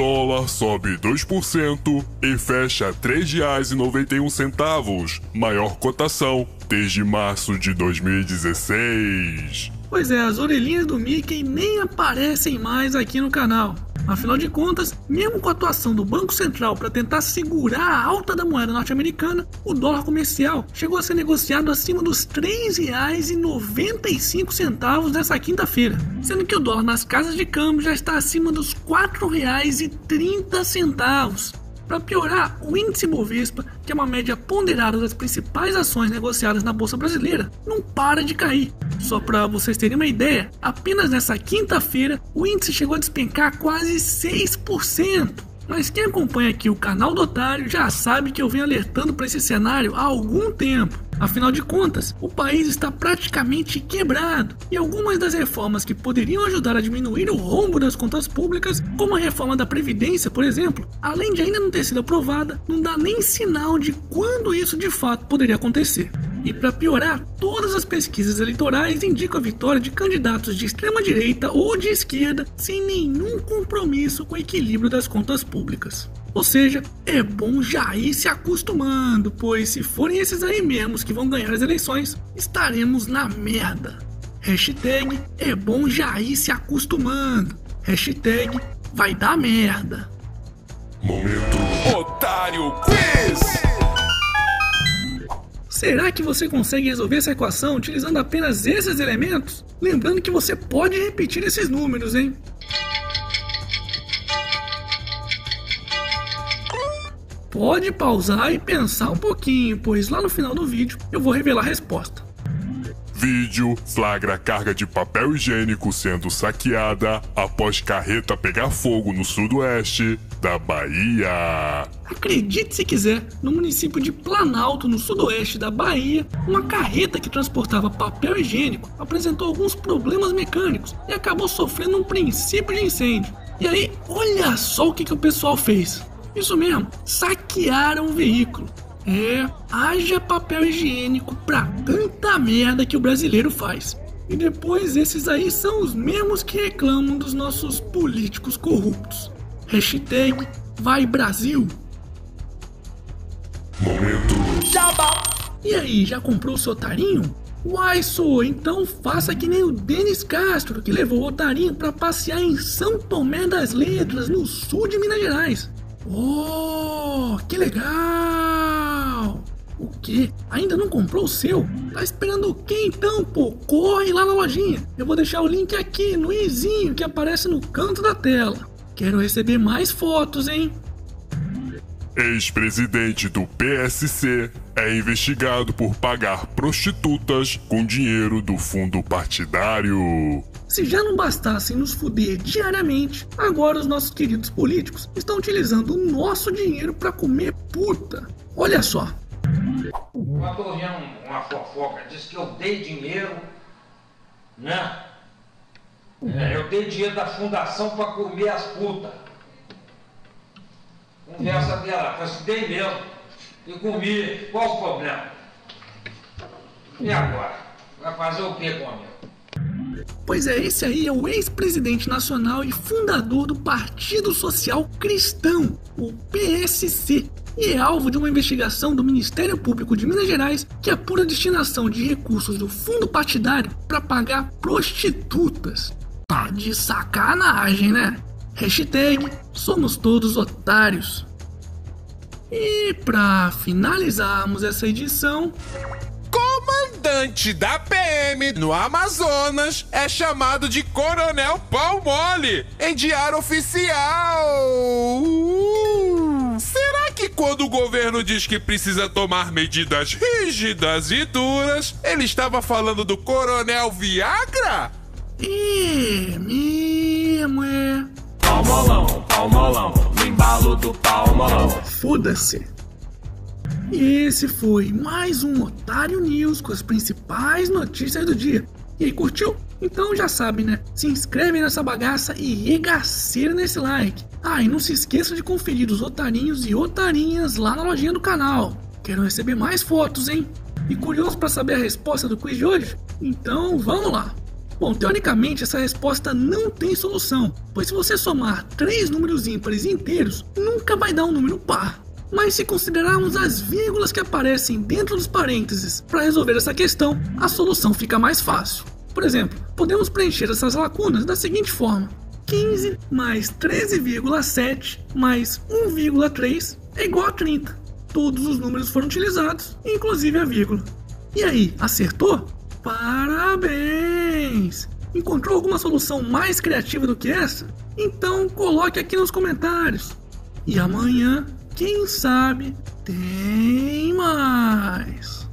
dólar sobe 2% e fecha R$ 3,91, maior cotação desde março de 2016. Pois é, as orelhinhas do Mickey nem aparecem mais aqui no canal. Afinal de contas, mesmo com a atuação do Banco Central para tentar segurar a alta da moeda norte-americana, o dólar comercial chegou a ser negociado acima dos R$ 3,95 nessa quinta-feira, sendo que o dólar nas casas de câmbio já está acima dos R$ 4,30. Para piorar, o índice Bovespa, que é uma média ponderada das principais ações negociadas na bolsa brasileira, não para de cair. Só para vocês terem uma ideia, apenas nessa quinta-feira o índice chegou a despencar quase 6%. Mas quem acompanha aqui o canal do Otário já sabe que eu venho alertando para esse cenário há algum tempo. Afinal de contas, o país está praticamente quebrado e algumas das reformas que poderiam ajudar a diminuir o rombo das contas públicas, como a reforma da Previdência, por exemplo, além de ainda não ter sido aprovada, não dá nem sinal de quando isso de fato poderia acontecer. E para piorar, todas as pesquisas eleitorais indicam a vitória de candidatos de extrema direita ou de esquerda sem nenhum compromisso com o equilíbrio das contas públicas. Ou seja, é bom já ir se acostumando, pois se forem esses aí mesmos que vão ganhar as eleições, estaremos na merda. Hashtag é bom já ir se acostumando. Hashtag vai dar merda. Momento Otário Quiz! Será que você consegue resolver essa equação utilizando apenas esses elementos? Lembrando que você pode repetir esses números, hein? Pode pausar e pensar um pouquinho, pois lá no final do vídeo eu vou revelar a resposta. Vídeo flagra carga de papel higiênico sendo saqueada após carreta pegar fogo no sudoeste da Bahia. Acredite se quiser, no município de Planalto, no sudoeste da Bahia, uma carreta que transportava papel higiênico apresentou alguns problemas mecânicos e acabou sofrendo um princípio de incêndio. E aí, olha só o que, que o pessoal fez. Isso mesmo, saquearam o veículo. É, haja papel higiênico pra tanta merda que o brasileiro faz. E depois esses aí são os mesmos que reclamam dos nossos políticos corruptos. Hashtag vai Brasil. Momento Jabá. E aí, já comprou o seu otarinho? Uai, sou, então faça que nem o Denis Castro, que levou o otarinho para passear em São Tomé das Letras, no sul de Minas Gerais. Oh, que legal! O que? Ainda não comprou o seu? Tá esperando o que então, pô? Corre lá na lojinha. Eu vou deixar o link aqui no izinho que aparece no canto da tela. Quero receber mais fotos, hein? Ex-presidente do PSC é investigado por pagar prostitutas com dinheiro do fundo partidário. Se já não bastassem nos fuder diariamente, agora os nossos queridos políticos estão utilizando o nosso dinheiro para comer puta. Olha só. Eu tô vendo uma fofoca, diz que eu dei dinheiro, né? É, eu dei dinheiro da fundação para comer as putas. Conversa dela, eu assim, dei mesmo. E comi, qual o problema? E agora? Vai fazer o que comigo? Pois é, esse aí é o ex-presidente nacional e fundador do Partido Social Cristão, o PSC, e é alvo de uma investigação do Ministério Público de Minas Gerais que apura a destinação de recursos do fundo partidário para pagar prostitutas. Tá de sacanagem, né? Hashtag somos todos otários. E para finalizarmos essa edição, comandante da PM no Amazonas é chamado de Coronel Pau Mole em diário oficial. Uh! Será que quando o governo diz que precisa tomar medidas rígidas e duras, ele estava falando do Coronel Viagra? É mesmo, é. Palmolão, palmolão, no embalo do palmolão. Foda-se. E esse foi mais um Otário News com as principais notícias do dia. E aí, curtiu? Então já sabe, né? Se inscreve nessa bagaça e regaceira nesse like. Ah, e não se esqueça de conferir os otarinhos e otarinhas lá na lojinha do canal. Quero receber mais fotos, hein? E curioso para saber a resposta do quiz de hoje? Então vamos lá! Bom, teoricamente essa resposta não tem solução, pois se você somar três números ímpares inteiros, nunca vai dar um número par. Mas se considerarmos as vírgulas que aparecem dentro dos parênteses para resolver essa questão, a solução fica mais fácil. Por exemplo, podemos preencher essas lacunas da seguinte forma: 15 mais 13,7 mais 1,3 é igual a 30. Todos os números foram utilizados, inclusive a vírgula. E aí, acertou? Parabéns! Encontrou alguma solução mais criativa do que essa? Então coloque aqui nos comentários. E amanhã, quem sabe, tem mais.